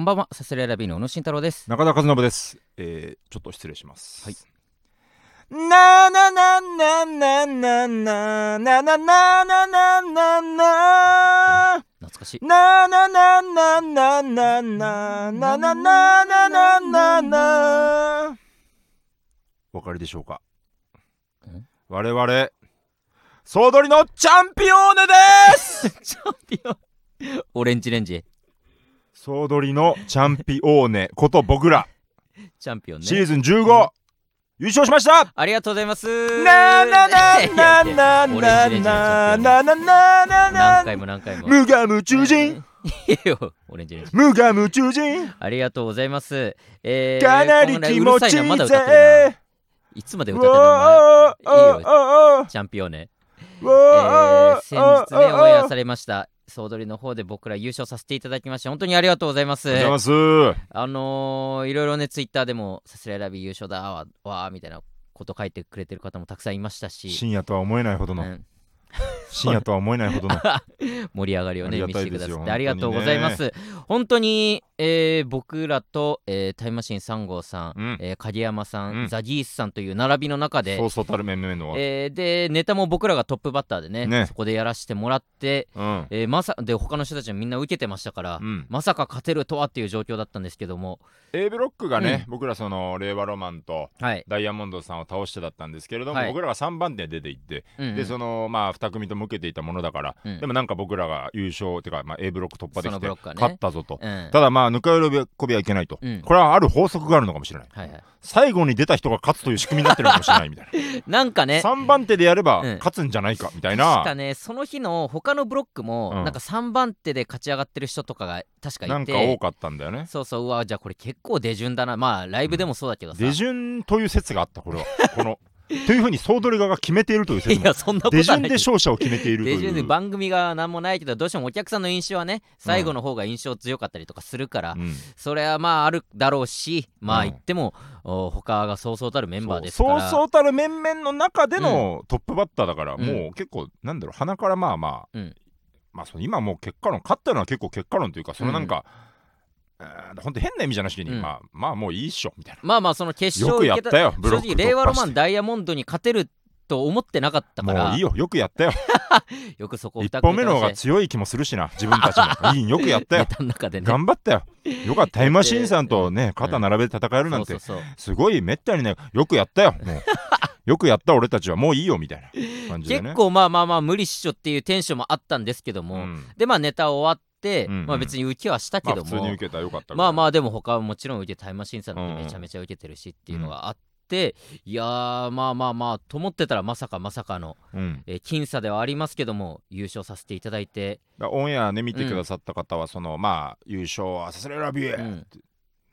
こんばんは、サスレラビーの小野慎太郎です。中田和信です。えー、ちょっと失礼します。はい。なななななななななななななな懐かしい。ななななななななななななななお分かりでしょうか？ん我々総取りのチャンピオーネです チャンピオン。オレンジレンジ、総取りのチャンピオーネこと僕らチャンピオンね。シーズン15優勝しましたありがとうございます。ななななななななななな何回も何回も。無我夢中人いやよオレンジレンジ。無我夢中人ありがとうございます。えー、かなり気持ちいいぜいつまでう歌ってるの？お前。おいいよチャンピオンね。おえー、お先日ね、オンエアおされました。総取りの方で僕ら優勝させていただきまして、本当にありがとうございます。ありがとうございます。あのー、いろいろね、ツイッターでも、さすらいラビ優勝だわ、わーみたいなこと書いてくれてる方もたくさんいましたし、深夜とは思えないほどの。うん深夜とは思えないほどの。盛り上がりをね、見せてくださってありがとうございます。本当に、えー僕らと、えータイムマシーン3号さん、うん。えー影山さん、うん。ザギースさんという並びの中でそ、うそうたる面々のえーで、ネタも僕らがトップバッターでね、ね。そこでやらせてもらって、うん。えーまさで他の人たちはみんな受けてましたから、うん。まさか勝てるとはっていう状況だったんですけども、A ブロックがね僕らその令和ロマンとはい。ダイヤモンドさんを倒してだったんですけれどもはい。僕らが3番手で出ていってうんうん。でそのまあ2組とも受けていたものだからうん。でもなんか僕らが優勝っていうかまあ A ブロック突破できてね。勝ったぞと。うん。ただまあぬか喜びはいけないと。うん。これはある法則があるのかもしれない。はいはい、最後に出た人が勝つという仕組みになってるのかもしれないみたいな。んかね。な3番手でやればうん。勝つんじゃないかみたい確かなねその日の他のブロックも、うん。なんか3番手で勝ち上がってる人とかが確かいて。なんか多かったんだよね。そうそう。うわじゃあこれ結構出順だな。まあライブでもそうだけどさ、出順という説があったこれは。このというふうに総取り側が決めているという説もいやそんなこと出順で勝者を決めていると出順でいう番組が何もないけどどうしてもお客さんの印象はね最後の方が印象強かったりとかするから、うん。それはまああるだろうしまあう。ん言っても、お他がそうそうたるメンバーですから。そうそうそうたる面々の中でのトップバッターだから、うん。もう結構なんだろう鼻からまあまあ、うん。まあその今もう結果論勝ったのは結構結果論というかそのなんか、えーほんと変な意味じゃなしに、うん。まあまあもういいっしょみたいまあまあその決なよくやったよ正直令和ロマンダイヤモンドに勝てると思ってなかったから。もういいよよくやったよ。よくそこを一二本目の方が組強い気もするしな自分たちも。いいよくやったよ。ね。頑張ったよ。よかった。タイムマシーンさんとね 肩並べて戦えるなんて、すごいめったにねよくやったよ。もうよくやった俺たちは。もういいよみたいな感じでね。結構まあまあまあ無理っしょっていうテンションもあったんですけども、うん。でまあネタ終わって、うんうん。まあ別に受けはしたけまあども、普通に受けたらよかったまあまああでも他はもちろん受けタイムマシーンさんなんうんうん。てめちゃめちゃ受けてるしっていうのがあって、いやーまあまあまあと思ってたらまさかまさかの、うん。えー僅差ではありますけども優勝させていただいて、だオンエアね見てくださった方は、そのまあ優勝はさすらいラビエ、うん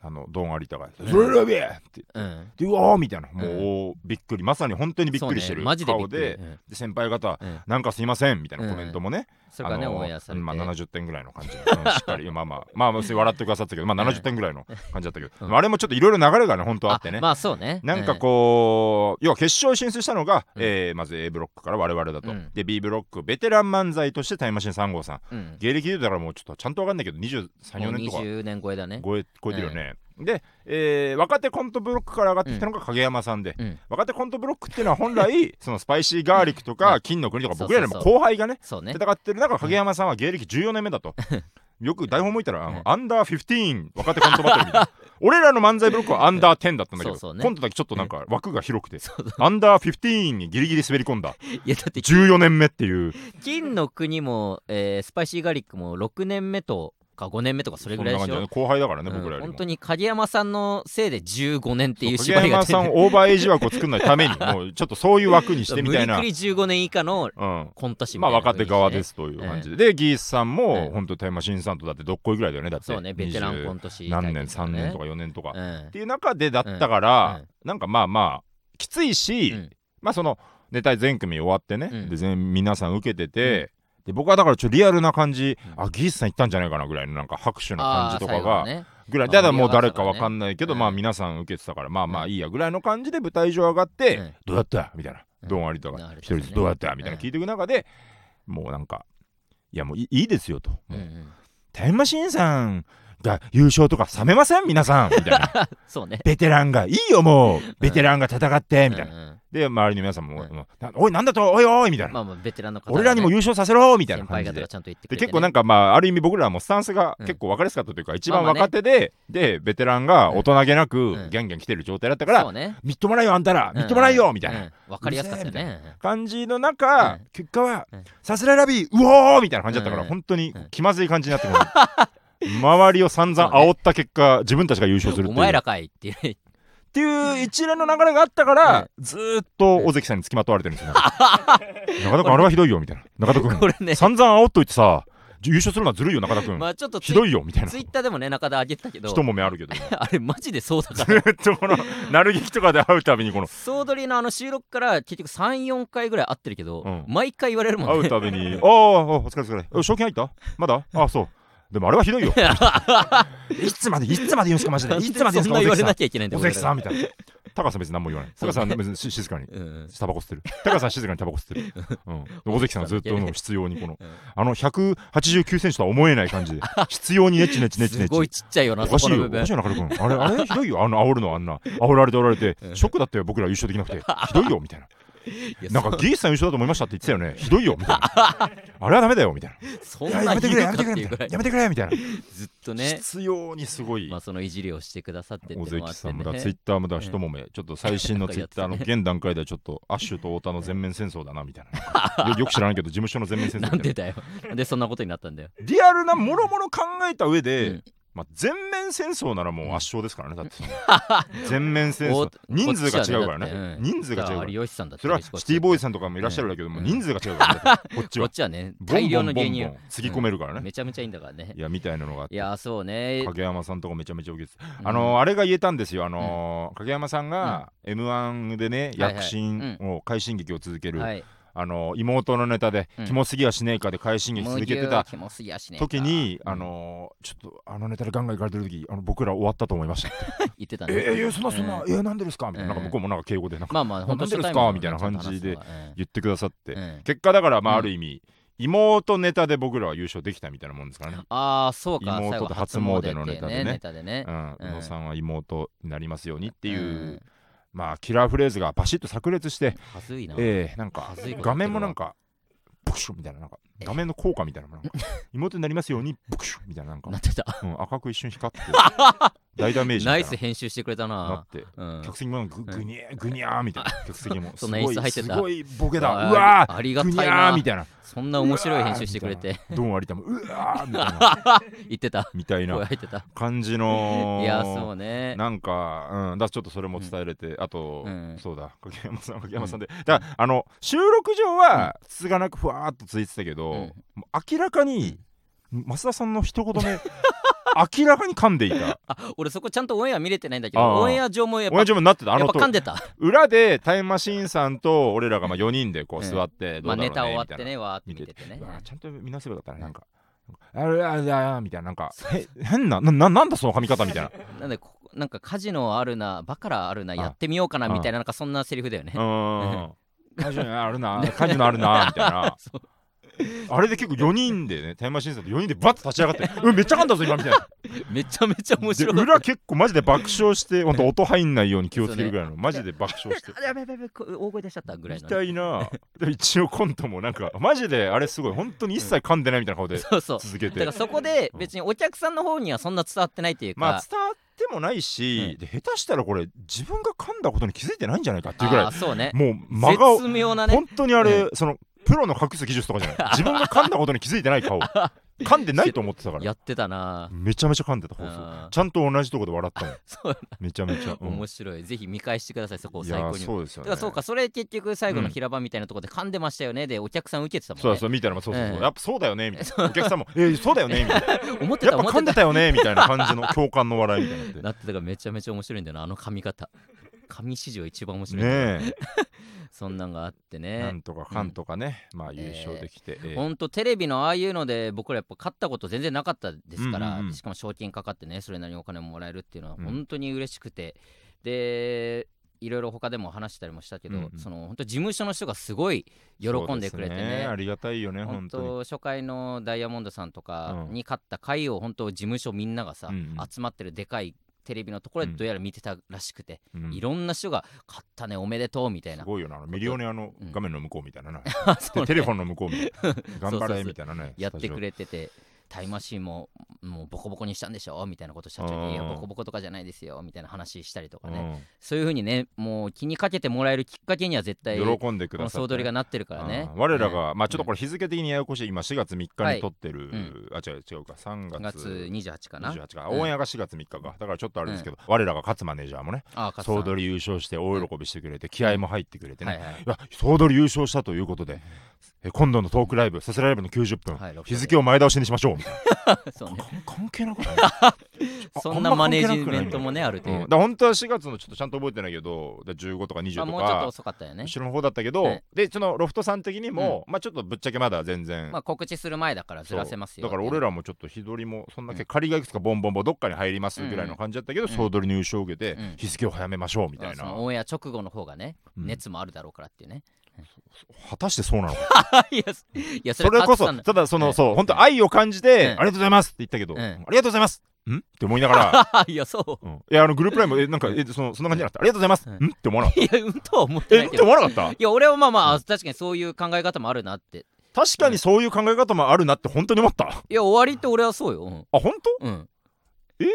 あのドンアリタが「んさすらいラビエ!」ってうん、でうわーみたいな。もう、びっくり。まさに本当にびっくりしてる顔で,、先輩方うん。なんかすいませんみたいなコメントもね、それがねあのオンエアされて、まあ、70点ぐらいの感じで、うんしっかりまあまあまあ笑ってくださったけど、まあ、うん。70点ぐらいの感じだったけど、うん。あれもちょっといろいろ流れがね本当あってね、まあそうね。なんかこう、要は決勝進出したのが、うん。えーまず A ブロックから我々だと、うん。で B ブロックベテラン漫才としてタイムマシーン3号さん。芸歴で言うたらもうちょっとちゃんとわかんないけど234もう年とか。20年超えだね。超え超えてるよね、で、えー若手コントブロックから上がってきたのが影山さんで、うん。若手コントブロックっていうのは本来 そのスパイシーガーリックとか金の国とか僕らよりも後輩がね戦ってる中影山さんは芸歴14年目だと。よく台本もいたらあのうん。アンダー15若手コントバトルみたいな。俺らの漫才ブロックはアンダー10だったんだけど、そうそうね。コントだけちょっとなんか枠が広くて、アンダー15にギリギリ滑り込んだ。いやだって14年目っていう。金の国も、えースパイシーガーリックも6年目とか5年目とかそれぐらいでしょ。後輩だからね、うん。僕らよりも。本当に影山さんのせいで15年っていう縛りが影山さんオーバーエイジ枠を作らないために もうちょっとそういう枠にしてみたいな。無理くり15年以下のうんコント師みまあたいな若手側ですという感じで、でギースさんうんも本当にタイムマシーンさんとだってどっこいぐらいだよね。だってそうねベテランコン20ト師何年3タイプだね年とか4年とか、っうんていう中でだったから、うん。なんかまあまあきついし、うん。まあそのネタ全組終わってね、うん。で全皆さん受けてて、で僕はだからちょっとリアルな感じ、うん。あギースさん行ったんじゃないかなぐらいのなんか拍手の感じとかが、ぐらい。あただもう誰かわかんないけど、うんまあ皆さん受けてたからまあまうんあいいやぐらいの感じで舞台上上がって、うん。どうやったみたいな、うん。ドンアリとか一人ずつどうやったみたいな聞いていく中で、もうなんかいやもういいですよと、タイムマシーンさんが優勝とか冷めません？皆さん。みたいな。そうね。ベテランがいいよもう。ベテランが戦ってみたいな、うんうんで周りの皆さんも、うん。おいなんだと？おいおいみたいな、まあまあベテランのね俺らにも優勝させろみたいな先感じで。輩方がちゃんと言ってくでれて、ね、結構なんかまあある意味僕らもスタンスがうん。結構分かりやすかったというか、一番まあまあね。若手で、でベテランが大人げなくうん。ギャンギャン来てる状態だったから、みっともないよあんたらみっともないよ、みたいな、うん。わかりやすかったよね感じの中、うん。結果は、うん。さすらいラビーうおーみたいな感じだったから、うん。本当にうん。気まずい感じになってくる 周りを散々煽った結果、自分たちが優勝するっていう。お前らかいっていう。ねっていう一連の流れがあったから、ずーっと尾関さんにつきまとわれてるんですよ、中田君あれはひどいよみたいな。中田君。これね。散々煽っといてさ優勝するのはずるいよ中田君、まあちょっとひどいよみたいな。ツイッターでもね中田上げてたけど。一もめあるけどあれマジでそうだか ずらーっとこのなる劇とかで会うたびにこの。総取りのあの収録から結局34回ぐらい会ってるけど、うん。毎回言われるもんね。会うたびに「ああお疲れお疲れ。え賞金入った？まだ？ああそうでもあれはひどいよ。いつまでいつまで言うんすかマジで。いつまで言うんす そんな言われなんきゃいけないんだ尾よ関さんみたいな。高さん別に何も言わない。高さん別にし静かに。タバコ吸ってる。高さん静かにタバコ吸ってる、うん、で尾関さんはずっと必要にこの。うん。あの189センチとは思えない感じで。必要にネチネチネチネチ。すごいちっちゃいよなそおかしいよ。おかしいよ中田君あれあれ？ひどいよ。あの煽るのあんな。煽られておられてうん。ショックだったよ僕ら優勝できなくて。ひどいよみたいななんかギースさん優勝だと思いましたって言ってたよね。ひどいよみたいな。あれはダメだよみたいそな。いそんなややめてくれやめてくれみたいな。やめてくれみたいな。ずっとね。必要にすごい。まあそのいじりをしてくださって尾関さんもだねツイッターもだ一もめ。ちょっと最新のツイッターの現段階ではちょっとアッシュと太田の全面戦争だなみたいな。よ よく知らないけど事務所の全面戦争なんでだよ。でそんなことになったんだよ。なリアルなもろもろ考えた上で、うんまあ、全面戦争ならもう圧勝ですからねだって。全面戦お争人数が違うからね。ねうん。人数が違うから。有吉さんだってそれはシティボーイズさんとかもいらっしゃるだけども、人数が違うからね。こっちは こっちはね大量の芸人をンつぎ込めるからね、めちゃめちゃいいんだからね。いやみたいなのがあって。いやーそうね。影山さんとかめちゃめちゃ受けてたうん。あのーあれが言えたんですよ、あのー影山さんが m 1でね、躍進を快進撃を続ける、はいあのー妹のネタで、うん。キモすぎやしねえかで快進撃続けてた時に、うんあのーちょっとあのネタでガンガンいかれてる時あの僕ら終わったと思いましたって。言ってたね。えー、えーそんなそんな、うん。えー、なんでですかみたいな,、うんなん。か向こうもなんか敬語でなんかまあまあ本当なんでですか？みたいな感じで言ってくださって、うん。結果だからまあうん。ある意味、妹ネタで僕らは優勝できたみたいなもんですからね。ああそうか妹と初詣のネタでね。ネタでね。うん、うん宇野さんは妹になりますようにっていう、うんまあキラーフレーズがバシッと炸裂して、はずいな。えー、なんかはずいこと言ってるわ。画面もなんかブクシュみたいななんか画面の効果みたいななんか 妹になりますようにブクシュみたいななんか。な、ってた。うん、赤く一瞬光って 大ダメージナイス編集してくれたな。なって。うん。客席もググニャーグニャーみたいな。客席も。すそんなごい演出入ってた。すごいボケだ。あうわーありがたいな。みたいな。そんな面白い編集してくれて。ドン有田もうわーみたいな。言ってた。みたい声な入ってた。感じのいやそうね。なんか、うん、だちょっとそれも伝えれて、あと、うん。そうだ、影山さん、影山さんで、だあの収録上は、つつがなくふわーっとついてたけど、明らかに、増田さんの一言目、明らかに噛んでいた。あ俺そこちゃんとオンエア見れてないんだけどオンエア上もやっぱ同じもなってた、あやっの噛んでた裏でタイムマシーンさんと俺らがまあ4人でこううん座って、どまあネタ終わってねわーって見ててねちゃんと見なせばよかったね、なんか。あれあれあれみたいな、なんか、へ変なな、な、なんだその髪型みたいな。なんでなんかカジノあるなバカラあるなあやってみようかなみたいななんかそんなセリフだよねうーん。カジノあるな、カジノあるな、みたいな。あれで結構4人でね、タイムマシーンさんと4人でバッと立ち上がって、うん、めっちゃ噛んだぞ、今みたいな。めちゃめちゃ面で、白い。裏結構マジで爆笑して、ほんと音入んないように気をつけるぐらいの、マジで爆笑して。あやべやべやべこ大声出しちゃったぐらいみのね。たいな、で一応コントもなんか、マジであれすごい、本当に一切噛んでないみたいな顔でそうそう。続けて。だから。そこで別にお客さんの方にはそんな伝わってないっていうか、まあ伝わってもないし、うん。で下手したらこれ自分が噛んだことに気づいてないんじゃないかっていうぐらいそうね。もう真顔。絶妙なね。本当にあれ、そのプロの隠す技術とかじゃない。自分が噛んだことに気づいてない顔。噛んでないと思ってたから。やってたな。めちゃめちゃ噛んでた放送。うん。ちゃんと同じとこで笑ったもん そうめちゃめちゃ、うん。面白い。ぜひ見返してくださいそこを最高にそうですよね。だからそうかそれ結局最後の平場みたいなところで噛んでましたよねでお客さん受けてたもんね。そうそうみたいなそうそうそう、うん。やっぱそうだよねみたいな。お客さんも「えー、そうだよね」みたいな。思ってやっぱ噛んでたよねみたいな感じの共感の笑いみたいになって。なってたからめちゃめちゃ面白いんだよなあの髪型髪史上一番面白い、ね そんなんがあってえ、ね。なんとかかんとかね、まあ優勝できて、えーほんとテレビのああいうので僕らやっぱ勝ったこと全然なかったですから、うんうんうん。しかも賞金かかってねそれなりにお金ももらえるっていうのはうん。本当に嬉しくて、でいろいろ他でも話したりもしたけど、うんうん。その本当事務所の人がすごい喜んでくれてそうすね。ありがたいよね本本当初回のダイヤモンドさんとかうん。に勝った回を本当事務所みんながさ、うんうん。集まってるでかいテレビのところでうん。どうやら見てたらしくて、うん。いろんな人が「勝ったねおめでとう」みたいすなごいよなあのミリオネアのうん。画面の向こうみたいな なそうね。テレフォンの向こうみたいな。頑張れみたいなね。やってくれれててタイムマシーンももうボコボコにしたんでしょ？みたいなこと社長に「いやうん。ボコボコとかじゃないですよ」みたいな話したりとかね、そういう風にねもう気にかけてもらえるきっかけには絶対こ喜んでくだのさ総取りがなってるからね。うん。我らが、ねまあちょっとこれ日付的にややこしい。今4月3日に撮ってる、うあ違う違うか。3 5月月28かな？28か、うん。オンエアが4月3日か。だからちょっとあれですけど、我らが勝マネージャーもね総取り優勝して大喜びしてくれて、気合も入ってくれてね、総取り優勝したということでえ今度のトークライブさすらいライブの90分、はい日付を前倒しにしましょう。みたい そうね。関係なくない？そんなマネージメントもねあるという。うん、だ本当は4月のちょっとちゃんと覚えてないけどだ15とか20とか、まあもうちょっと遅かったよね。後ろの方だったけど、ねでそのロフトさん的にも、まあちょっとぶっちゃけまだ全然、まあ告知する前だからずらせますよだから俺らもちょっと日取りもそんだけ仮がいくつかボンボンボンどっかに入りますぐらいの感じだったけど、うん。総取り入賞を受けて、うん。日付を早めましょうみみたいな、オンエア直後の方がねうん。熱もあるだろうからっていうね果たしてそうなのか。いやいやそれこそ勝ただその、うん。そう本当愛を感じて、うん。ありがとうございますって言ったけど、うん。ありがとうございます。ん？って思いながら、いやそう。うん。いやあのグループラインもえなんかえそのそんな感じじゃなくてありがとうございます、うん。ん？って思わなかっいやうんとは思ってたえって思わなかった？いや俺はまあまあ確かにそういう考え方もあるなって。確かにそういう考え方もあるなって本当に思った。あいや終わりって俺はそうよ。うん。本当？うん。え？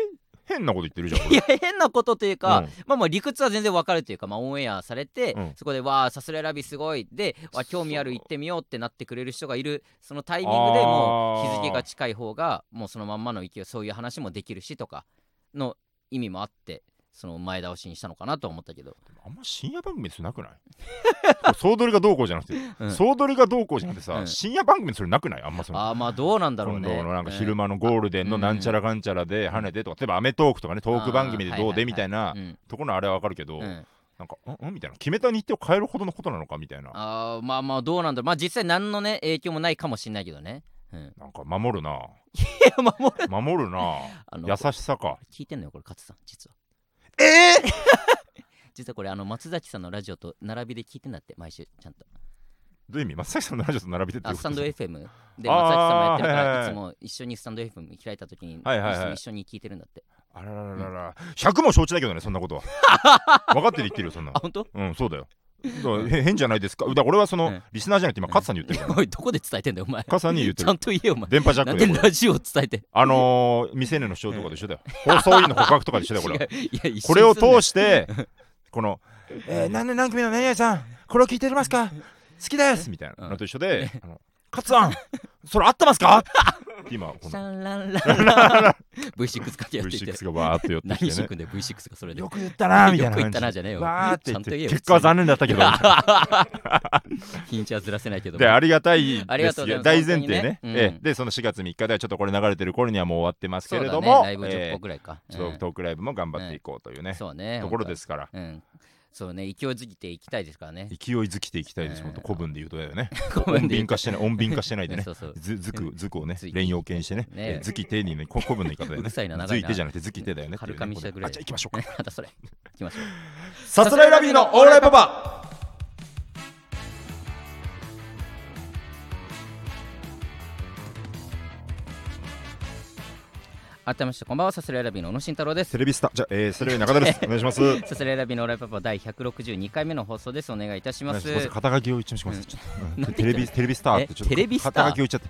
変なこと言ってるじゃんいや変なことというか、うん。まあまあ理屈は全然わかるとい。うか、まあ、オンエアされて、うん。そこでわあさすらいラビすごい。でわ興味ある行ってみようってなってくれる人がいるそのタイミングでもう日付が近い方がもうそのまんまの勢いそういう話もできるしとかの意味もあってその前倒しにしたのかなとは思ったけど、あんま深夜番組でそれなくない？総取りがどうこうじゃなくて、うん。総取りがどうこうじゃなくてさ、うん。深夜番組でそれなくない？あんまその。ああまあどうなんだろうね。今度のなんか昼間のゴールデンのうん。なんちゃらかんちゃらで跳ねてとか、例えば『アメトーーク』とかねトーク番組でどうでみたいなうん。ところのあれはわかるけど、うん。なんかんんみたいな。決めた日程を変えるほどのことなのかみたいな。あーまあまあどうなんだろう。まあ実際何のね影響もないかもしれないけどね、うん、なんか守るな。いや守る。守るな。優しさか。聞いてんのよこれ勝さん実はええ 実はこれあの松崎さんのラジオと並びで聞いてんだって毎週ちゃんと。どういう意味？松崎さんのラジオと並びてってあスタンド FM で松崎さんもやってるからいつも一緒にスタンド FM 開いた時にはいはいはい。一緒に聞いてるんだって。あららららら。100も承知だけどねそんなことは。分かってて言ってるよそんなあ本当？うんそうだよ 変じゃないですか。だから俺はその、うんリスナーじゃなくて今勝さんに言ってる おいどこで伝えてんだよお前。勝さんに言ってちゃるんと言えよお前。電波ジャックでラジオを伝えてあのー、未成年の主張とかと一緒だよ。放送委員の告白とかと一緒だよ、これは。違う。いや一緒これを通して、この、えー、何年何組の何々さん、これを聞いてますか？好きです。みたいなのと一緒で、勝さん、それ合ってますか？今、こシのャンランランラン。V6 かけやっていて。V6 がわーっと寄って何きてね。しくんで V6 がそれで。よく言ったなみたいなよく言ったな感じゃねえよ。わーって言って、ちゃんと言えよ結果は残念だったけど。日に。ちはずらせないけどで、ありがたいありで。がとうございます大前提ね。本当にね。うん。ええで、その4月3日ではちょっとこれ流れてる頃にはもう終わってますけそうだれども、ねライブ10え個ぐらいかえちょっとトークライブも頑張っていこうというね、うん。そうねところですから。うんそうね勢いづきていきたいですからね勢いづきていきたいです、うん本当古文で言うとだよね。古文穏便化してない、穏便化してないでね。ず、ずく、ずくをね 連用形にしてね。ねえずきてにね、こ古文の言い方だよね。ずいてじゃなくてずきてだよね。はるかみしたぐらいあ、じゃあ行きましょうか。またそれ行きましょうさすらいラビーのオーライパパ改めましてこんばんはさすらいラビーの宇野慎太郎ですテレビスター、じゃあ、えー、それより中田です。お願いします。さすらいラビーのオーライパパ第162回目の放送ですお願いいたしまますす。肩書きを一応します。テレビ、テレビスターってちょっとえテレビスター肩書きを言っちゃって。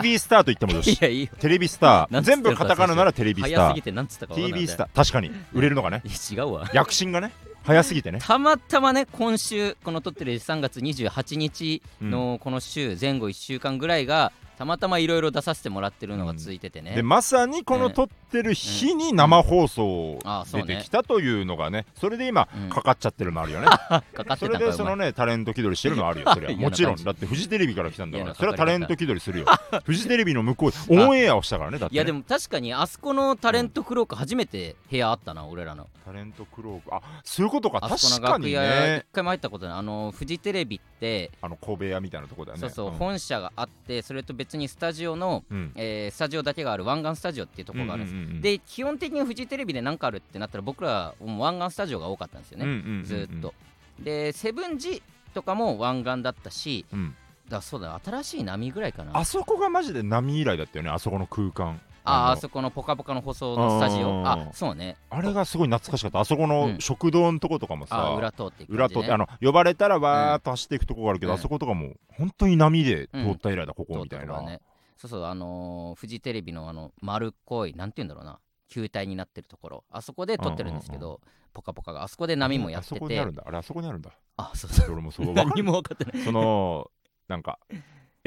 TV スターと言ってもよいし。やいいよテレビスター。全部カタカナならテレビスター早すぎ。てなんつったか TV スター。確かに。売れるのがね。違うわ躍進がね。早すぎてね。たまたまね今週この撮ってる3月28日のこの週前後1週間ぐらいがたまたまいろいろ出させてもらってるのが続いててね、でまさにこの撮ってる日に生放送出てきたというのがねそれで今うん。かかっちゃってるのもあるよね。かかってそれでそのねタレント気取りしてるのはあるよそれは もちろん。だって。フジテレビから来たんだから。それはタレント気取りするよ。フジテレビの向こうあオンエアをしたからねだってね。いやでも確かにあそこのタレントクローク初めて部屋あったな俺らの。タレントクローク。あそういうことか。確かにね。一回も入ったことない。あのフジテレビってあの小部屋みたいなとこだよね。そうそう、ん。本社があってそれと別にスタジオの、うん。えースタジオだけがある湾岸スタジオっていうところがあるんです、うんうんうんうん。で基本的にフジテレビで何かあるってなったら僕らもう湾岸スタジオが多かったんですよね、うんうんうんうんずーっと。でセブンジとかも湾岸だったしうん。だそうだ新しい波ぐらいかな。あそこがマジで波以来だったよねあそこの空間。のああそこのポカポカの放送のスタジオ。うんあそうね。あれがすごい懐かしかった。あそこうのん。食堂のとことかもさ、あ裏通っていく裏感じ、ね、とってあの呼ばれたらわーっと走っていくとこがあるけど、うん。あそことかも本当に波で通った以来だ、ここみたいな、ねそうそうあのーフジテレビのあの丸っこいなんて言うんだろうな。球体になってるところ。あそこで撮ってるんですけど、ポカポカが。あそこで波もやってあそこにあてるんだ。あれあそこにあるんだ。あそうそう。俺もそう。何も分かってない。そのなんか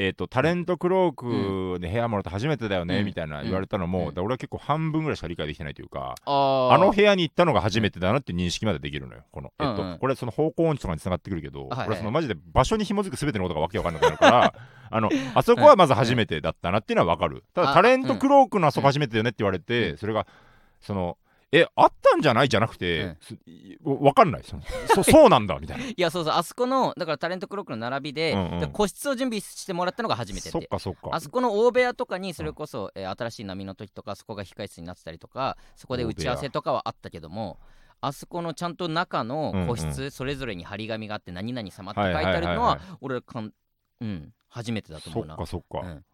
えー、とタレントクロークで部屋もらって初めてだよね、うん。みたいな言われたのも、うん。俺は結構半分ぐらいしか理解できてないというか、あの部屋に行ったのが初めてだなって認識までできるのよこの、えっとうん。うんこれその方向音痴とかにつながってくるけど、はいそのマジで場所に紐づく全てのことがわけわかんなくなるから あのあそこはまず初めてだったなっていうのはわかる。ただあタレントクロークのあそこ初めてだよねって言われて、うん。それがそのえあったんじゃない？じゃなくて、うんすわかんない。そのそ そうなんだみたいな。いやそうそう。あそこのだからタレントクロックの並びで,、うんうん。で個室を準備してもらったのが初めてそっでかそっか。あそこの大部屋とかにそれこそ、えー新しい波の時とかそこが控室になってたりとかそこで打ち合わせとかはあったけどもあそこのちゃんと中の個室、うんそれぞれに張り紙があって何々様って書いてあるのは,、俺かんうん初めてだとそっ思うな。かそっか、うん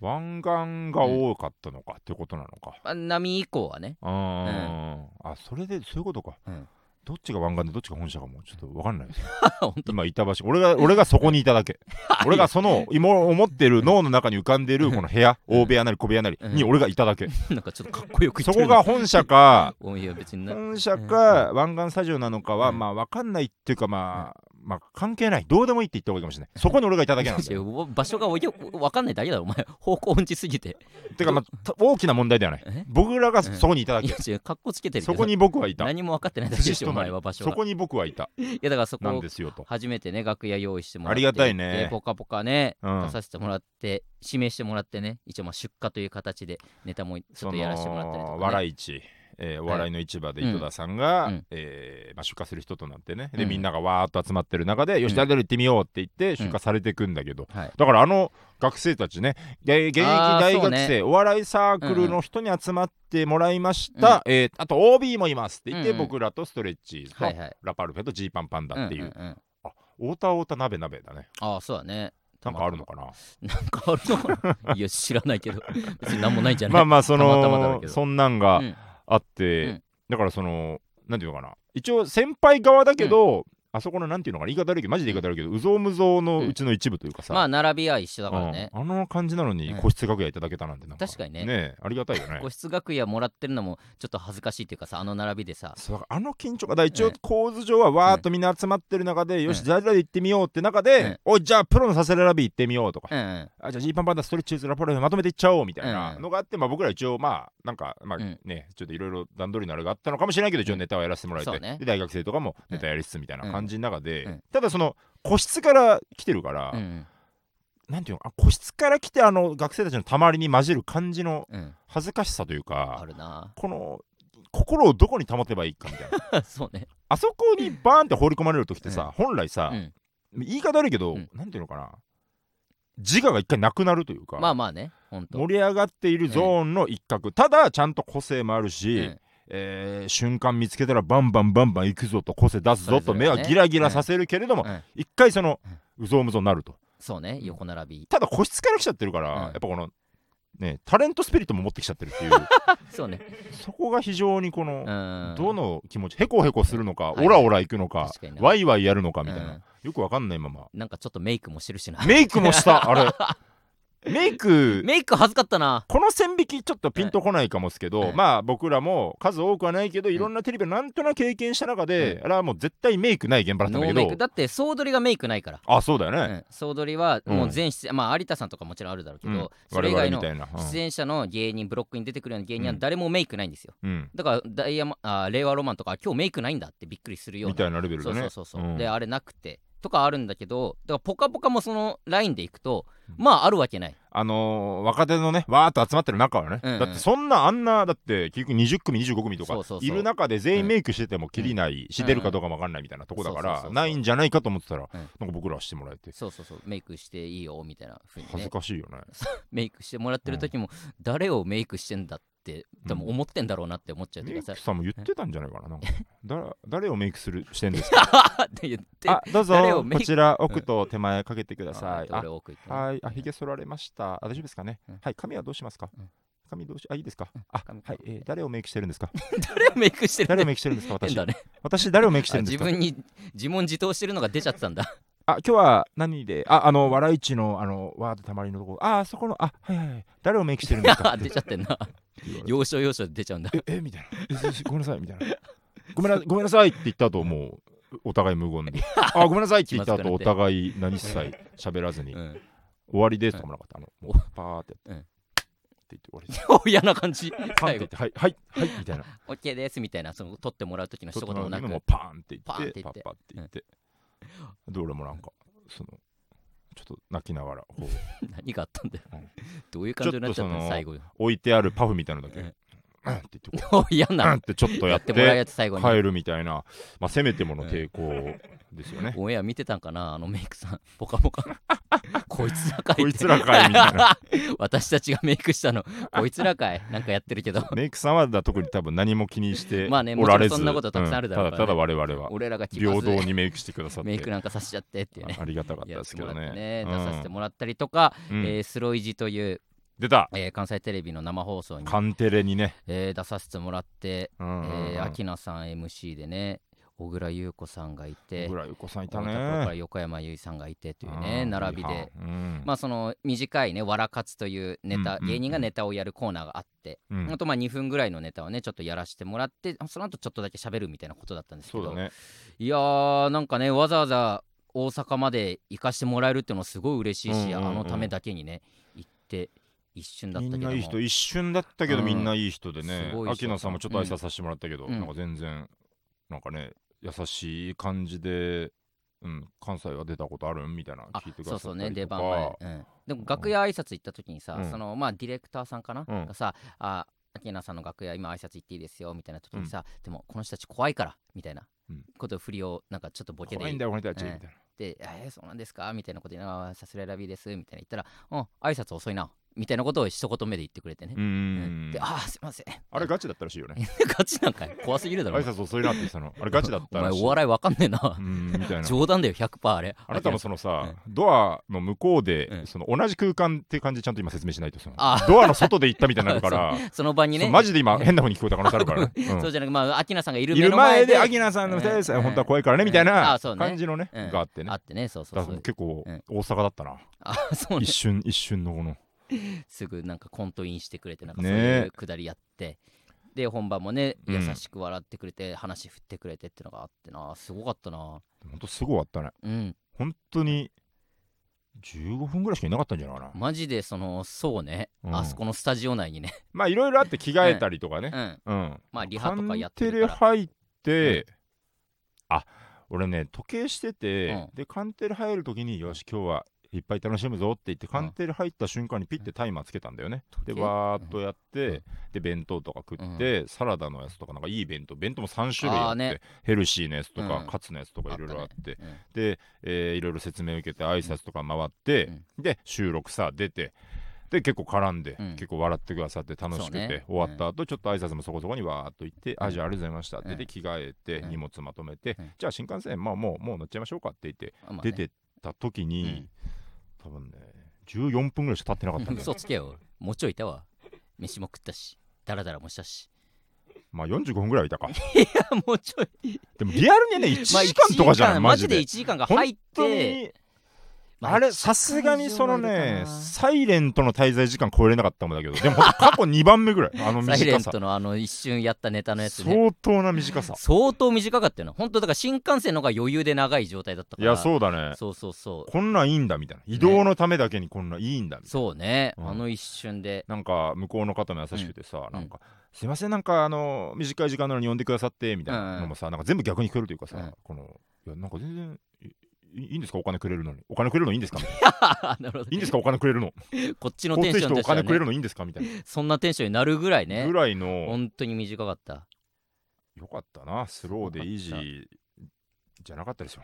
湾岸が多かったのかってことなのか、あ波以降はね。あーあそれでそういうことか、うん。どっちが湾岸でどっちが本社かもちょっと分かんないです。今板橋俺が俺がそこにいただけ。俺がその今思ってる脳の中に浮かんでるこの部屋うん。大部屋なり小部屋なりにうん。俺がいただけ。なんかちょっとかっこよくそこが本社か本社か湾岸スタジオなのかはうん。まあ分かんないっていうかまあまあ関係ない。どうでもいいって言った方がいいかもしれない。そこに俺がいただけなんだよ。いや場所がよく分かんないだけだろお前。方向音痴すぎて。てかまあた大きな問題ではないえ？僕らがそこにいただけ。いや違うかっこつけてるそこに僕はいた。何も分かってないだけでしょ お前は場所が。そこに僕はいた。いやだからそなんこですよと。初めてね楽屋用意してもらって。ありがたいね。でポカポカね、うん。出させてもらって指名してもらってね。一応まあ出荷という形でネタもちょっそとやらせてもらったりとか、のね、笑い市えーお笑いの市場で井戸田さんが、うん。えーまあ、出荷する人となってね。でうん。みんながわーっと集まってる中で、よしうん誰々行ってみようって言って出荷されていくんだけど、はい。だからあの学生たちねげ現役大学生、ねお笑いサークルの人に集まってもらいました、えーあと OB もいますって言って、うんうん。僕らとストレッチーズと、はいはい。ラパルフェとジーパンパンダっていう、んんん。太田太田鍋鍋だね。ああそうだね。なんかあるのかな？なんかあるのかな？いや知らないけど。別に何もないんじゃない？まあまあそのそんなんがうんあって、うん。だからそのなんていうのかな。一応先輩側だけど、あそこのなんていうのかな言い方悪いけどマジで言い方悪いけどうぞうむぞうのうちの一部というかさ、まあ並びは一緒だからね、うん。あの感じなのにうん。個室楽屋いただけたなんてなんか。確かにね。ねありがたいよね。個室楽屋もらってるのもちょっと恥ずかしいっていうかさあの並びでさ。そうあの緊張感だから一応うん構図上はわーっとみんな集まってる中で、よしうん誰々行ってみようって中で、うん。おいじゃあプロのサセララビー行ってみようとか、うん。うんあじゃあジーパンパンダストレッチーズラポレまとめていっちゃおうみたいな。うん。のがあって、まあ、僕ら一応まあなんかまあうん。ね、ちょっといろいろ段取りのあれがあったのかもしれないけど一応ネタをやらせてもらえて、そうね。で大学生とかもネタやりつつみたいな感じの中で、うんただその個室から来てるから、うんなんていうのあ個室から来てあの学生たちのたまりに混じる感じのうん恥ずかしさというあかるな。この心をどこに保てばいいかみたいな。そうね。あそこにバーンって放り込まれる時ってさ、本来さ、うん。言い方悪いけど、うん。なんていうのかな。自我が一回なくなるというか、まあまあね盛り上がっているゾーンの一角、ただちゃんと個性もあるし、うんえー瞬間見つけたらバンバンバンバン行くぞと個性出すぞと目はギラギラさせるけれども、うん。一回そのうぞうむぞうになると。そうね横並び。ただ個室から来ちゃってるから、うん。やっぱこのねタレントスピリットも持ってきちゃってるっていう。そうね。そこが非常にこの、うん。どの気持ちへこへこするのか、はい。オラオラ行くのかワイワイやるのかみたいな、うん。よくわかんないまま。なんかちょっとメイクもしてるしな。メイクもした。あれ メイク。メイク恥ずかったな。この線引きちょっとピンとこないかもですけど、はい。まあ僕らも数多くはないけどいろんなテレビをなんとなく経験した中で、うん。あれはもう絶対メイクない現場だったんだけどだって総取りがメイクないから。あそうだよね、うん。総取りはもう全出演まあ有田さんとかもちろんあるだろうけうん。どそれ以外の出演者の芸人ブロックに出てくるような芸人はうん誰もメイクないんですよ。うん。だからダイヤマあ令和ロマンとか今日メイクないんだってびっくりするようなみたいなレベルそうでねそうそう。そう、ん。であれなくてとかあるんだけどだから「ぽかぽか」もそのラインでいくとうん。まああるわけない。あのー若手のねわーっと集まってる中はね、うん。うんだってそんなあんなだって結局20組25組とかいる中で全員メイクしててもきりないし、出るかどうかも分かんないみたいなとこだからないんじゃないかと思ってたら、うん。なんか僕らはしてもらえて。そうそうそう。メイクしていいよみたいな風に恥ずねかしいよね。メイクしてもらってる時も誰をメイクしてんだってって多分思ってんだろうなって思っちゃうとメイかさクさんも言ってたんじゃないかななんか。だ誰をメイクするしてんですか？って言ってあどうぞ。こちら奥と手前かけてください。ああ俺奥行ってねはい。あひげ剃られました。あ大丈夫ですかね？うん。はい。髪はどうしますか？うん。髪どうしあいいですか？あ髪はい。えー 誰をメイクしてるんですか？誰をメイクしてる誰をんだメイクしてるんですか？私。ね。私誰をメイクしてあるんですか？自分に自問自答してるのが出ちゃってたんだあ今日は何で？ああの笑い市のあのワードたまりのとこあそこのあはいはいはい。誰をメイクしてるんですか？出ちゃってんな。要所要所で出ちゃうんだ。え え みたいな。ごめんなさいみたいな。ごめんなごめんなさいって言った後もうお互い無言で。あごめんなさいって言った後お互い何一切喋らずにうん。終わりですとかもなかった。あのもうパーってやうん。ってって言って終わり嫌な感じ。パ後言ってはいはいはいみたいな。OK ですみたいな。その取ってもらう時の一言もなく。もうパーンってパーンって言って言って。パッパって言って で俺もなんかそのちょっと泣きながらこう。何があったんだよ。うん。どういう感情になっちゃったちょっとそのの最後置いてあるパフみたいなのだけううんんって言ってこう。うん嫌なってちょっとやっやってもらうてやつ最後に。帰るみたいな。まあせめてもの抵抗ですよね。オンエア見てたんかなあのメイクさん。ポカポカ。こいつらかいって。こいつらかいみたいな。私たちがメイクしたの。こいつらかい。なんかやってるけど。メイクさんはだ特に多分何も気にしてまあねおられず。もちろんそんなことたくさんあるだろうから。ねただただ我々は。俺らが気ま平ずい。等にメイクしてくださって。メイクなんかさせちゃってっていうね。あありがたかったですけどらってねね出させてもらったりとか、うん。えースロイジという、出た。えー関西テレビの生放送に、カンテレにね。えー出させてもらって、うんうんうん。えー、秋名さん MC でね小倉優子さんがいて小倉優子さんいたね。横山由依さんがいてというねうん並びで、うん。まあその短いね「わらかつ」というネタ、うんうん。芸人がネタをやるコーナーがあって、うん。あとまあ2分ぐらいのネタをねちょっとやらせてもらってその後ちょっとだけ喋るみたいなことだったんですけど、そうだね。いやーなんかねわざわざ大阪まで行かしてもらえるっていうのはすごい嬉しいし、うんうんうん。あのためだけにね行って一瞬だったけども。みんないい人。一瞬だったけどうん。みんないい人でね。秋野さんもちょっと挨拶させてもらったけどうん。なんか全然なんかね優しい感じでうん関西は出たことあるんみたいなあ聞いてくそうそうださったりとね出番前。か、うん、でも楽屋挨拶行った時にさ、うん。そのまあディレクターさんかな、うん。がさあ秋名さんの楽屋今挨拶行っていいですよみたいな時にさ、でもこの人たち怖いからみたいなうんことを振りをなんかちょっとボケで。怖いんだよこの人たちうん。みたいな。で「えー、そうなんですか?」みたいなこと言いながら「さすらいラビーです」みたいな。言ったら「うん。挨拶遅いな」みたいなことを一言目で言ってくれてね。う、うん。んで「ああすいません」あれガチだったらしいよね。ガチなんかい怖すぎるだろ。挨拶遅いなって言ってたの。あれガチだっお前たらしい。お笑いわかんねえな。うんみたいな。冗談だよ100%あれ。あなたもそのさ、ドアの向こうで、うん。その同じ空間って感じでちゃんと今説明しないとそのあドアの外で行ったみたいになるから、その場にね。マジで今変な風に聞こえた可能性あるから。ね、うん。そうじゃなくまあアキナさんがいるいる目の前で。前でアキナさんの二人です、うん。本当は怖いからね、みたいうん。な感じのね、うん。があってね。あってねそうそう結構うん。大阪だったな、あそうね。一瞬一瞬のこの すぐなんかコントインしてくれてなんかそうねいうくだりやって、で本番もねうん。優しく笑ってくれて、話振ってくれてってのがあってなすごかったな。本当すごかったね。うん。本当に15分ぐらいしかいなかったんじゃないかな、マジでそのそうね、うん。あそこのスタジオ内にね。まあいろいろあって着替えたりとかね。うん。うん、まあリハとかやってカンテるからレ入って、あ俺ね時計してて、うん。でカンテレ入る時によし今日はいっぱい楽しむぞって言ってカンテレ入った瞬間にピッてタイマーつけたんだよね、で計。わーっとやって、うん。で弁当とか食って、サラダのやつとかなんかいい弁当弁当も3種類あってヘルシーなやつとか、うん。カツのやつとかいろいろあって。で、えーいろいろ説明受けて挨拶とか回って、で収録さ出てで結構絡んで、うん。結構笑ってくださって楽しくて、ね。終わった後ちょっと挨拶もそこそこにわーっと行って、うん。あじゃあありがとうございましたで着替えて、うん。荷物まとめて、うん。じゃあ新幹線まあもうもう乗っちゃいましょうかって言って、出てった時に、うん多分ね14分ぐらいしか経ってなかったんだよ嘘つけよ。もうちょいいたわ。飯も食ったしダラダラもしたし。まあ45分ぐらいはいたか。いやもうちょい。でもリアルにね1まあ時間とかじゃん、一マジで。マジで1時間が入っ本当てにまああれさすがにそのねサイレントの滞在時間超えれなかったもんだけどでも 過去2番目ぐらいあのサイレン短さトのあの一瞬やったネタのやつね。相当な短さ。相当短かったよな。本当だから新幹線の方が余裕で長い状態だったから。いやそうだね。そうそうそう。こんなんいいんだみたいな。移動のためだけにこんないいんだみたいな、そうね、うん。あの一瞬で。なんか向こうの方も優しくてさ、うん。なんかすいませんなんかあの短い時間なのに呼んでくださってみたいなのもさ、なんか全部逆に聞こえるというかさ、うん。このいやなんか全然いいんですか？お金くれるのに。お金くれるのいいんですか？ななるほどいいんですか？お金くれるの。こっちのテンション交通費とお金くれるのいいんですかみたいなそんなテンションになるぐらいね。ぐらいの。本当に短かった。よかったなスローでイージーじゃなかったですよ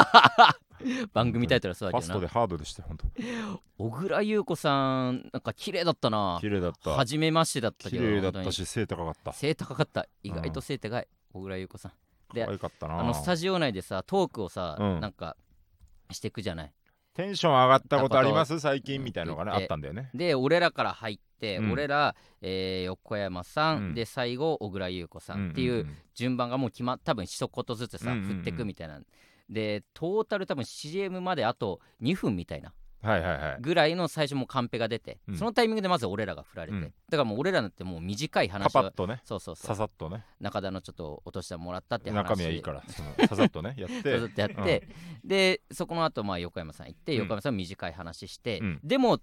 本 番組タイトルはそう当だけどな。ファストでハードでしたよ本当。小倉優子さんなんか綺麗だったな。綺麗だった。初めましてだったけど綺麗だったし背高かった。背高かった。意外と背高い。小倉優子さんで可愛かったな。あのスタジオ内でさトークをさ、うん。なんかしてくじゃない？テンション上がったことあります？最近みたいのがねあったんだよね。で俺らから入って、うん。俺ら、えー横山さん、うん。で最後小倉優子さんっていう順番がもう決まっ多分一言ずつさ、うんうんうん。振ってくみたいなでトータル多分 CM まであと2分みたいなぐらいの最初もうカンペが出て、うん。そのタイミングでまず俺らが振られて、うん。だからもう俺らなんてもう短いパ話をパッとね。そうそうそう。ささっとね。中田のちょっとお年玉もらったって話。中身はいいからささっとねやっずて っとやって、でそこの後まあ横山さん行ってうん。横山さん短い話して、うん。でもん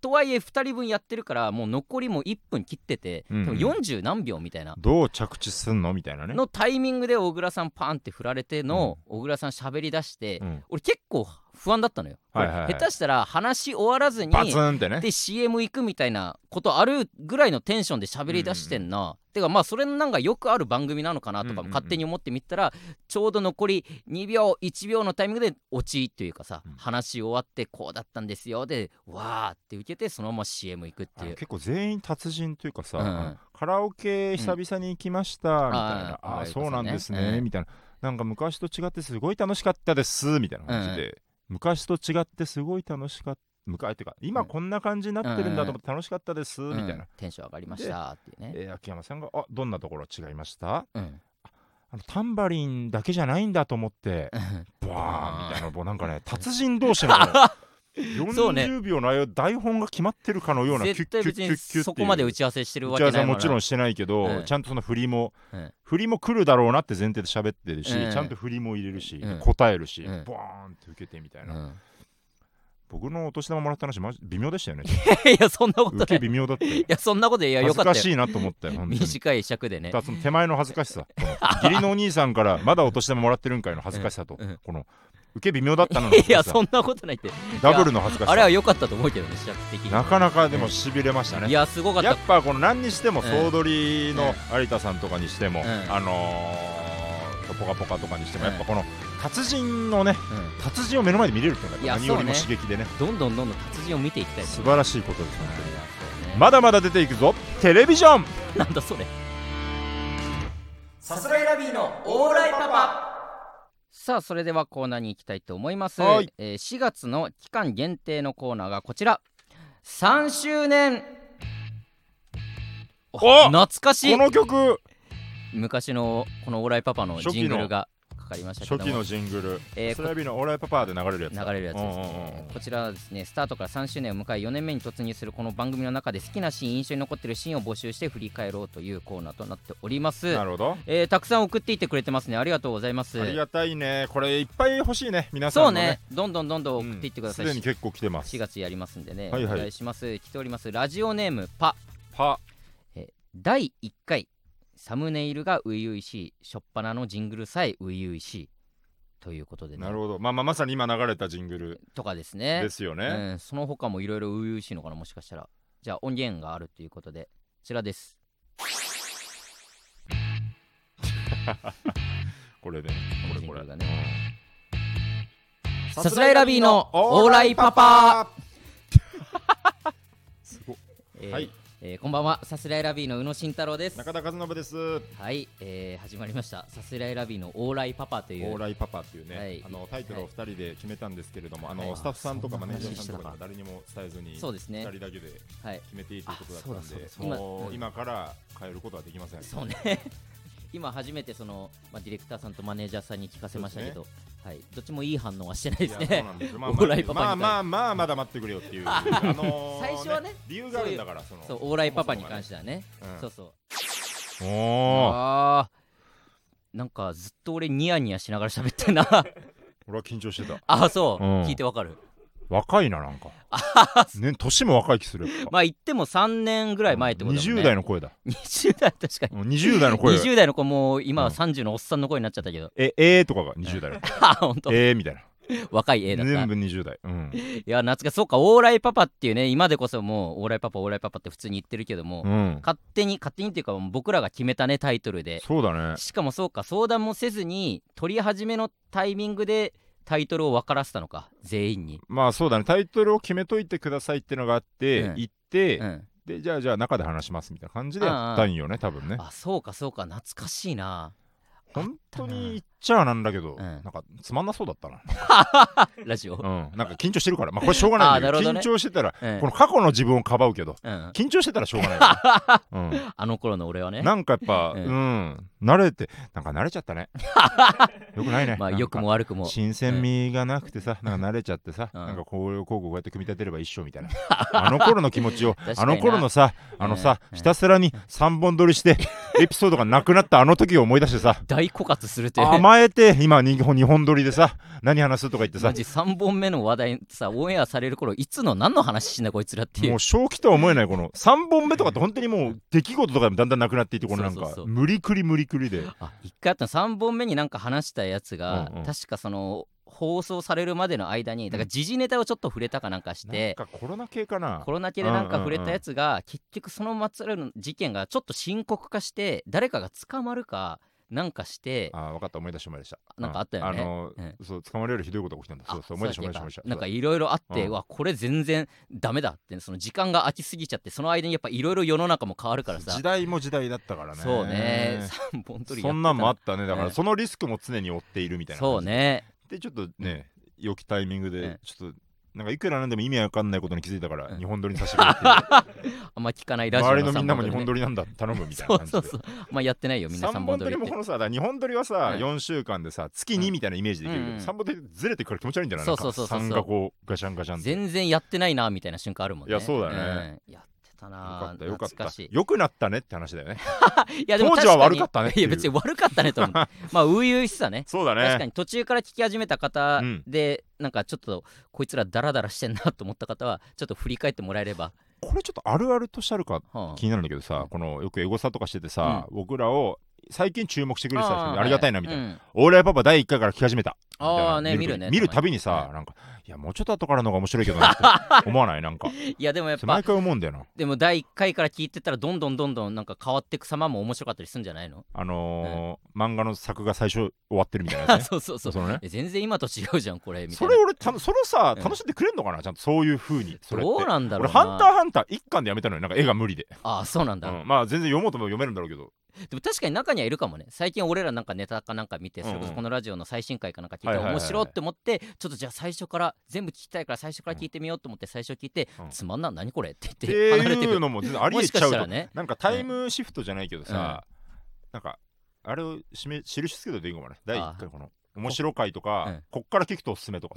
とはいえ2人分やってるからもう残りもう1分切ってて、うんでも40何秒みたいな。どう着地すんの？みたいなね。のタイミングで小倉さんパンって振られての、小倉さん喋り出して、うん。俺結構不安だったのよ、はいはいはい。下手したら話終わらずにバツンってね。で CM 行くみたいなことあるぐらいのテンションで喋り出してんな、てかまあそれなんかよくある番組なのかなとか勝手に思ってみたら、ちょうど残り2秒1秒のタイミングでオチっていうかさ、うん。話終わってこうだったんですよでわーって受けてそのまま CM 行くっていう。結構全員達人というかさ、うんカラオケ久々に行きましたみたいな、あーああそうなんですね、うん。みたいな。なんか昔と違ってすごい楽しかったですみたいな感じで、昔と違ってすごい楽しかった昔っていうか今こんな感じになってるんだと思って楽しかったです、みたいな。うん、テンション上がりましたっていうね、えー秋山さんが「あどんなところ違いました？うん、あのタンバリンだけじゃないんだと思ってバーンみたいなもうなんかね 達人同士の40秒の間大本が決まってるかのようなキュッキュッ絶対別キュッキュッっていう。にそこまで打ち合わせしてるわけない。もんはもちろんしてないけど、うん。ちゃんとその振りも、うん振りも来るだろうなって前提で喋ってるし、うん。ちゃんと振りも入れるし、うん。答えるし、うん。ボーンって受けてみたいな、うん。僕のお年玉もらった話マジ微妙でしたよね。いやそんなこと受けない微妙だっていやそんなことい。やよ恥ずかったよ。かしいなと思ったよ短い尺でね。その手前の恥ずかしさ義理のお兄さんからまだお年玉もらってるんかいの恥ずかしさと、この受け微妙だったの いやそんなことないって。ダブルの恥ずかしさ。あれは良かったと思うけどね尺的になかなかでもしびれましたね。いやすごかった。やっぱこの何にしてもうん総取りの有田さんとかにしても、うん。あのー、ポカポカとかにしてもうん。やっぱこの達人のねうん。達人を目の前で見れるっていうのが何よりも刺激でね。どんどんどんどん達人を見ていきたい素晴らしいことです本当に。そうねまだまだ出ていくぞテレビジョン。なんだそれ。さすらいラビーのオーライパパさあそれではコーナーに行きたいと思います、はい。えー4月の期間限定のコーナーがこちら。3周年。お懐かしい。この曲。昔のこのオーライパパのジングルがかかりましたけども。初期のジングル、えーテレビのオーライパパーで流れるやつ。流れるやつですうんうんうんねこちらはですねスタートから3周年を迎え4年目に突入するこの番組の中で好きなシーン印象に残ってるシーンを募集して振り返ろうというコーナーとなっております。なるほど。えーたくさん送っていってくれてますね。ありがとうございます。ありがたいね。これいっぱい欲しいね。皆さんそうのね。ねどんどんどんどん送っていってください、すでに結構来てます4月やりますんでね、はいはいお願いします。来ております。ラジオネームパ。パ。第1回サムネイルが初々しい初っ端のジングルさえ初々しい。ということでね。なるほど。まあまあまさに今流れたジングルとかですね。ですよね、うん、その他もいろいろ初々しいのかなもしかしたら。じゃあ音源があるということでこちらです。これね。これこれ。ジングルがね。さすらいラビーのオーライパパ。すごっ。えーはいえーこんばんは。さすらいラビーの宇野慎太郎です。中田和信です。はい、えー始まりました。さすらいラビーのオーライパパという。オーライパパっていうね、はい。あのタイトルを2人で決めたんですけれども、あのはい。スタッフさんとかあマネージャーさんとか誰にも伝えずにそうですね。2人だけではい。決めていいということだったんでだそうだ。今うんもう今から変えることはできません。そうね。今初めてその、まあ、ディレクターさんとマネージャーさんに聞かせましたけど、はい、どっちもいい反応はしてないですね。すよ。まあオーライパパにまあまあまあまだ待ってくれよっていう、あのー最初はね理由があるんだからそのそうオーライパパに関してはね、うん。そうそう。おおなんかずっと俺ニヤニヤしながら喋ってんな。俺は緊張してた。あそう、うん。聞いてわかる若いななんか。ね年も若い気する。まあ言っても3年ぐらい前ってことだもんね。20代の声だ。20代確かにもう20代の声。20代の子もう今はうん。30のおっさんの声になっちゃったけど、ええーとかが20代のあ 本当。えーみたいな。若い A だった。全部20代。うん、いや懐かそうかオーライパパっていうね今でこそもうオーライパパオーライパパって普通に言ってるけども、うん、勝手に勝手にっていうか僕らが決めたねタイトルで。そうだね。しかもそうか相談もせずに撮り始めのタイミングでタイトルを分からせたのか全員に、まあそうだね。タイトルを決めといてくださいってのがあって、うん。行って、うん、でじゃあじゃあ中で話しますみたいな感じでやったんよね多分ね。あそうかそうか。懐かしいな。本当にちゃなんだけど、んなんかつまんなそうだったな。ラジオ、うん。なんか緊張してるから。まあこれしょうがないんだけどあーなるほどね。緊張してたら、うんこの過去の自分をかばうけどうん、緊張してたらしょうがないよ、うん。あの頃の俺はね。なんかやっぱ、ううん。ん、慣れて、なんか慣れちゃったね。よくないね。なんかまあ良くも悪くも。新鮮味がなくてさ、なんか慣れちゃってさ、うん。なんかこう、こうこうこうやって組み立てれば一緒みたいな。あの頃の気持ちを、かにな。あの頃のさ、あのさ、うんひたすらに3本撮りして、エピソードがなくなったあの時を思い出してさ、大枯渇するという。甘えて、今2本、二本撮りでさ、何話すとか言ってさ。マ、ジ3本目の話題さオンエアされる頃いつの何の話してんだこいつらっていう。もう正気とは思えないこの。3本目とかって本当にもう出来事とかでもだんだんなくなっていってこのなんか。無理くり無理くりで。あ一回あったの3本目になんか話したやつが、うん。うん確かその放送されるまでの間にだから時事ネタをちょっと触れたかなんかして、なんかコロナ系かな。コロナ系でなんか触れたやつが、結局そのまつわる事件がちょっと深刻化して誰かが捕まるかなんかしてあ分かった。思い出した思い出した。なんかあったよね。あのうん。そう捕まるよりひどいことが起きたんだ。そうそう思い出した思い出したなんかいろいろあって、ううん。わこれ全然ダメだってその時間が空きすぎちゃってその間にやっぱいろいろ世の中も変わるからさ。時代も時代だったからね。そうね。3 本取りそんなんもあったね。だかうん。らそのリスクも常に負っているみたいなそうね。でちょっとね良きタイミングうん。でちょっとなんかいくらなんでも意味わかんないことに気づいたからうん。日本撮りにさせてくれって あんま聞かないラジオ周りのみんなも日本撮りなんだ頼むみたいそな感じで。うそうそう。まあやってないよみんな3 3本本撮撮りもこのさだから2本撮りはさ、うん。4週間でさ月2みたいなイメージできるけど、うん3本撮りずれてくから気持ち悪いんじゃない？そうそうそうそうなんか3がこうガシャンガシャン全然やって。ないなみたいな瞬間あるもんねいやそうだねうんやってたよなかったよかった。よくなったねって話だよね。いやでも当時は悪かったねいう。いや別に悪かったねと思う まあ初々しさね。そうだね。確かに途中から聞き始めた方うん。で、なんかちょっとこいつらダラダラしてんなと思った方はちょっと振り返ってもらえれば、これちょっとあるあるとしてあるかはあ。気になるんだけどさ、このよくエゴサとかしててさ、僕らを最近注目してくれてた人にありがたいなみたいな、うん。オーライパパ第1回から聞き始めた。あーねと見るね見るたびにさ、うんなんかいやもうちょっと後からの方が面白いけどなって 思わない？なんか。いやでもやっぱ毎回思うんだよな。でも第1回から聞いてたらどんどんどんどんなんか変わっていく様も面白かったりするんじゃないの？あのー漫画の作が最初終わってるみたいなね。そうそうそう。そのね。え全然今と違うじゃんこれみたいな。それ俺たそれさうん楽しんでくれんのかなちゃんとそういう風にそれどうなんだろう俺なハンターハンター一巻でやめたのよなんか絵が無理で、ああそうなんだ、うん。まあ全然読もうとも読めるんだろうけど。でも確かに中にはいるかもね。最近俺らなんかネタかなんか見てうんうんそれこそこのラジオの最新回かなんか聞いて面白って思ってちょっとじゃあ最初から全部聞きたいから最初から聞いてみようと思って最初聞いてうん。つまんな何これって言って離れてく。るのもありえちゃうと、ね。なんかタイムシフトじゃないけどさ、なんかあれをしめ印つけといていいかもね。第1回この面白回とか、うんこっから聞くとおすすめとか。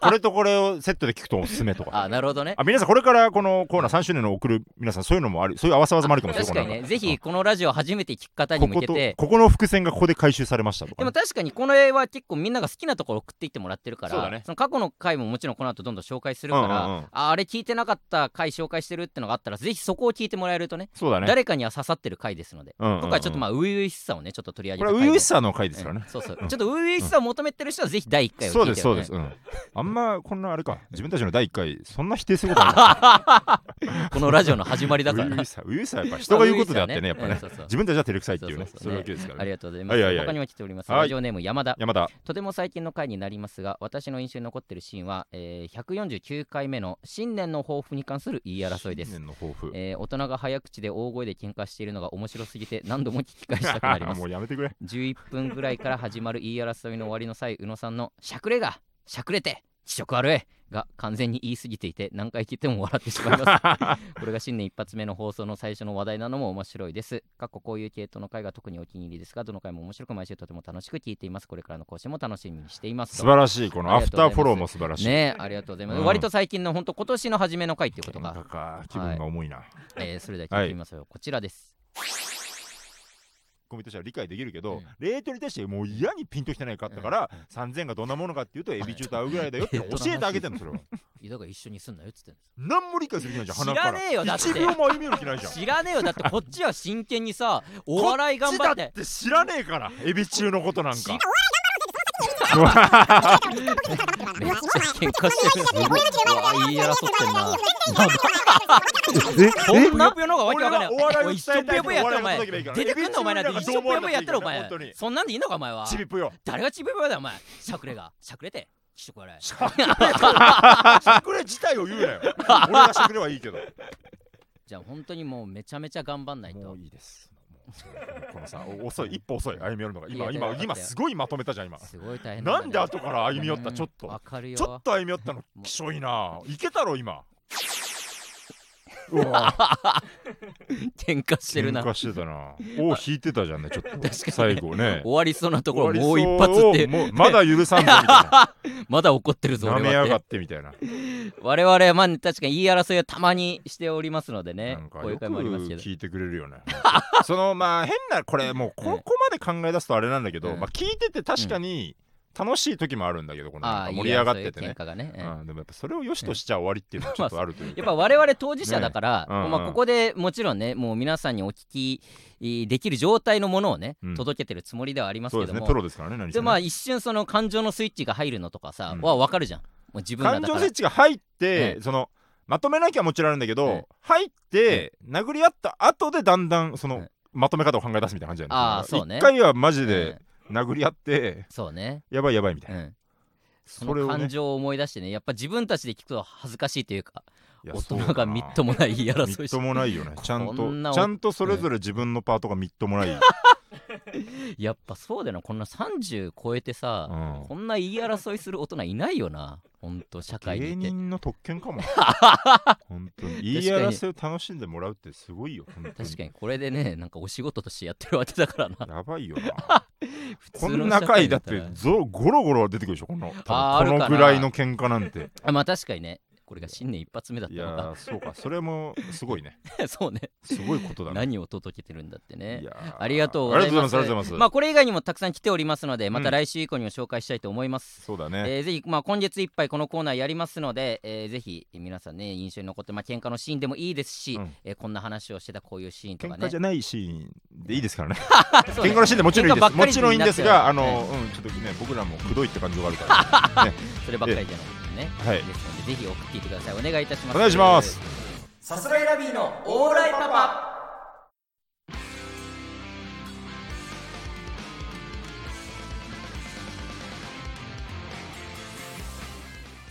これとこれをセットで聞くとおすすめとか。あなるほどね。あ皆さんこれからこのコーナー3周年の送る皆さんそういうのもあるそういう合わせ技もあるかもしれない確かにね。ぜひこのラジオ初めて聞く方に向けて。ここの伏線がここで回収されましたとか。ね、でも確かにこの絵は結構みんなが好きなところ送っていってもらってるからそうだね。の過去の回ももちろんこの後どんどん紹介するから、うんうんうん。ああれ聞いてなかった回紹介してるってのがあったらぜひそこを聞いてもらえるとねそうだね。誰かには刺さってる回ですので、うんうんうん。今回ちょっとまあ初々しさをねちょっと取り上げこれ初々しさの回ですからね。うん、そうそう、うんちょっと初々しさを求めてる人はぜひ第1回をそう聞いてよ、ね、ですそうです、うん、あんまこんなあれか。自分たちの第1回そんな否定することない。このラジオの始まりだから。な初々しさ初々しさはやっぱ人が言うことであってねやっぱね。うんそうそう自分たちは照れくさいっていうね。そうそうそう。そういうわけですからね。ありがとうございます、はいはいはい。他にも来ております、はい。ラジオネーム山田。山田。とても最近の回になりますが私の印象に残っているシーンは、えー149回目の新年の抱負に関する言い争いです。新年の抱負。えー大人が早口で大声で喧嘩しているのが面白すぎて何度も聞き返したくなります。もうやめてくれ。11分ぐらいから始まる言い争いの終わりの際宇野さんの「しゃくれがしゃくれて気色悪い!」が完全に言い過ぎていて何回聞いても笑ってしまいます。これが新年一発目の放送の最初の話題なのも面白いです。過去こういう系統の回が特にお気に入りですがどの回も面白く毎週とても楽しく聞いています。これからの更新も楽しみにしています。素晴らしい。このアフターフォローも素晴らしい。ねありがとうございます、うん。割と最近の本当今年の初めの回っていうことが。気分が重いな、えーそれでは聞いてみますよ、こちらですコミとしては理解できるけど、うん。レートに対してもう嫌にピンときてないかったから、3000がどんなものかっていうとエビ中と合うぐらいだよって 教えてあげてんのそれは。井戸が一緒にすんなよっつってんです何も理解する気ないじゃん鼻から。知らねえよだって。1秒も歩み寄る気ないじゃん。知らねえよだって。こっちは真剣にさお笑い頑張っこっちだってて知らねえからエビ中のことなんかめっちゃ喧嘩してるうわ言い争ってんなえこんなぷよの方がわけわかんない俺はおい一生ぷよぷよやったらお前出てくんのお前なんて一生ぷよぷよやったらお前そんなんでいいのかお前はちびぷよ誰がちびぷよだお前しゃくれがしゃくれてしゃくれしゃくれ自体を言うなよ俺がしゃくれはいいけどじゃあ本当にもうめちゃめちゃ頑張んないともういいですこのさお遅い一歩遅い歩み寄るのが今今今すごいまとめたじゃん今。すごい大変なんでだ後から歩み寄ったうんちょっとちょっと歩み寄ったのきしょいな。いけたろ今うわ。喧嘩してるな。喧嘩してたな。お引いてたじゃんねちょっと。ね最後ね。終わりそうなところ終もう一わりそう。発ってもうまだ許さんぞみたい まだ怒ってるぞなな俺は。っめやがっててみたいな。我々はまあ確かに言い争いはたまにしておりますのでね。なんかこういうよく会もありますけど。聞いてくれるよね。そのまあ変なこれもうここまで考え出すとあれなんだけど、うん。まあ聞いてて確かに楽しい時もあるんだけどこの盛り上がっててい争い喧嘩がね。でもやっぱそれを良しとしちゃ終わりっていうのはちょっとあるというかやっぱ我々当事者だから、ねう。んうんまあ、ここでもちろんねもう皆さんにお聞きできる状態のものをね、うん。届けてるつもりではありますそうけども。ですねプロですからね何せね。でまあ一瞬その感情のスイッチが入るのとかさ、うん。は分かるじゃん。もう自分ら感情だから。スイッチが入って、ねそのまとめなきゃもちろんあるんだけど、ね入って、殴り合った後でだんだんその、ねまとめ方を考え出すみたいな感じだよねあーそのそうね。一回はマジうん。で殴り合って、そうね。やばいやばいみたいな、うん。その感情を思い出してねやっぱ自分たちで聞くと恥ずかしいというか大人がみっともない言いみ争いしっともないよね。ちゃんとちゃんとそれぞれ自分のパートがみっともない、やっぱそうだよな。こんな30超えてさ、うん。こんな言い争いする大人いないよな。ほんと社会芸にいて。人の特権かも。本当に。言い争いを楽しんでもらうってすごいよ本当に。確かに。これでねなんかお仕事としてやってるわけだからな。やばいよな。普通のこんな回だって社会ったぞゴロゴロ出てくるでしょこのあーあるかな。多分このぐらいの喧嘩なんて。あまあ確かにねこれが新年一発目だっいたのか。やーそうか。それもすごいね。そうね。すごいことだね。何を届けてるんだってね。いやーありがとうございます。ありがとうございます。まあこれ以外にもたくさん来ておりますのでまたうん。来週以降にも紹介したいと思います、そうだね。えーぜひ、まあ、今月いっぱいこのコーナーやりますので、えーぜひ皆さんね印象に残って、まあ喧嘩のシーンでもいいですし、うん。えーこんな話をしてたこういうシーンとかね。喧嘩じゃないシーンでいいですからね。喧嘩のシーンでもちろんいいです。もちろんいいんですがあのねうんちょっとね僕らもくどいって感情があるからね。そればっかりじゃなくてね、はい。ですのでぜひ送っていてください。お願いいたします。お願いします。さすらいラビーのオーライパパ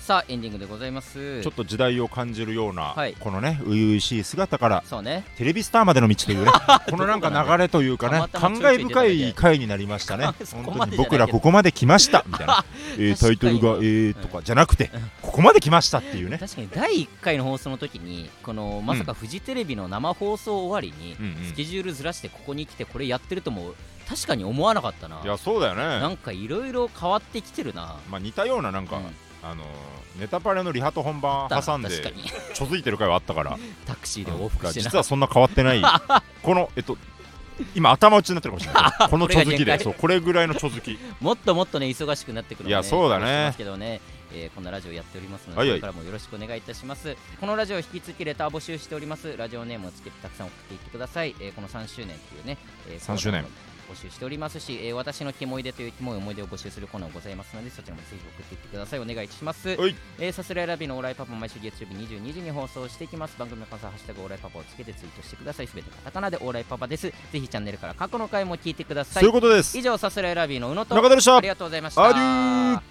さあエンディングでございます。ちょっと時代を感じるような、はい。このね初々しい姿からそうね。テレビスターまでの道というね このなんか流れというかねたまたまちょ感慨深い回になりましたね。そこ本当に。までじゃないけど。僕らここまで来ましたみたいな、えータイトルがえーとかじゃなくてここまで来ましたっていうね。確かに第1回の放送の時にこのまさかフジテレビの生放送終わりにうんうん。スケジュールずらしてここに来てこれやってるとも確かに思わなかったな。いやそうだよなねんかいろいろ変わってきてるな。まあ似たようななんか、うんあのーネタパレのリハと本番挟んで確かに。ちょづいてる回はあったから。タクシーで往復してな。実はそんな変わってない。こ のえっと今頭打ちになってるかもしれない。このちょづきで。そうこれぐらいのちょづき。もっともっとね忙しくなってくるので、いやそうだね。けどね、えーこんなラジオやっておりますので、はいはい。これからもよろしくお願いいたします。このラジオ引き続きレター募集しております。ラジオネームをつけてたくさん送っていってください、えーこの3周年っていうね、えー3周年募集しておりますし、えー私のキモいでというキモい思い出を募集するコーナーもございますのでそちらもぜひ送っていってください。お願いします。はい。えーさすらいラビのオーライパパ毎週月曜日22時に放送していきます。番組の感想はハッシュタグオーライパパをつけてツイートしてください。すべてカタカナでオーライパパですぜひチャンネルから過去の回も聞いてください。そういうことです。以上さすらいラビーの宇野と中田でした。ありがとうございました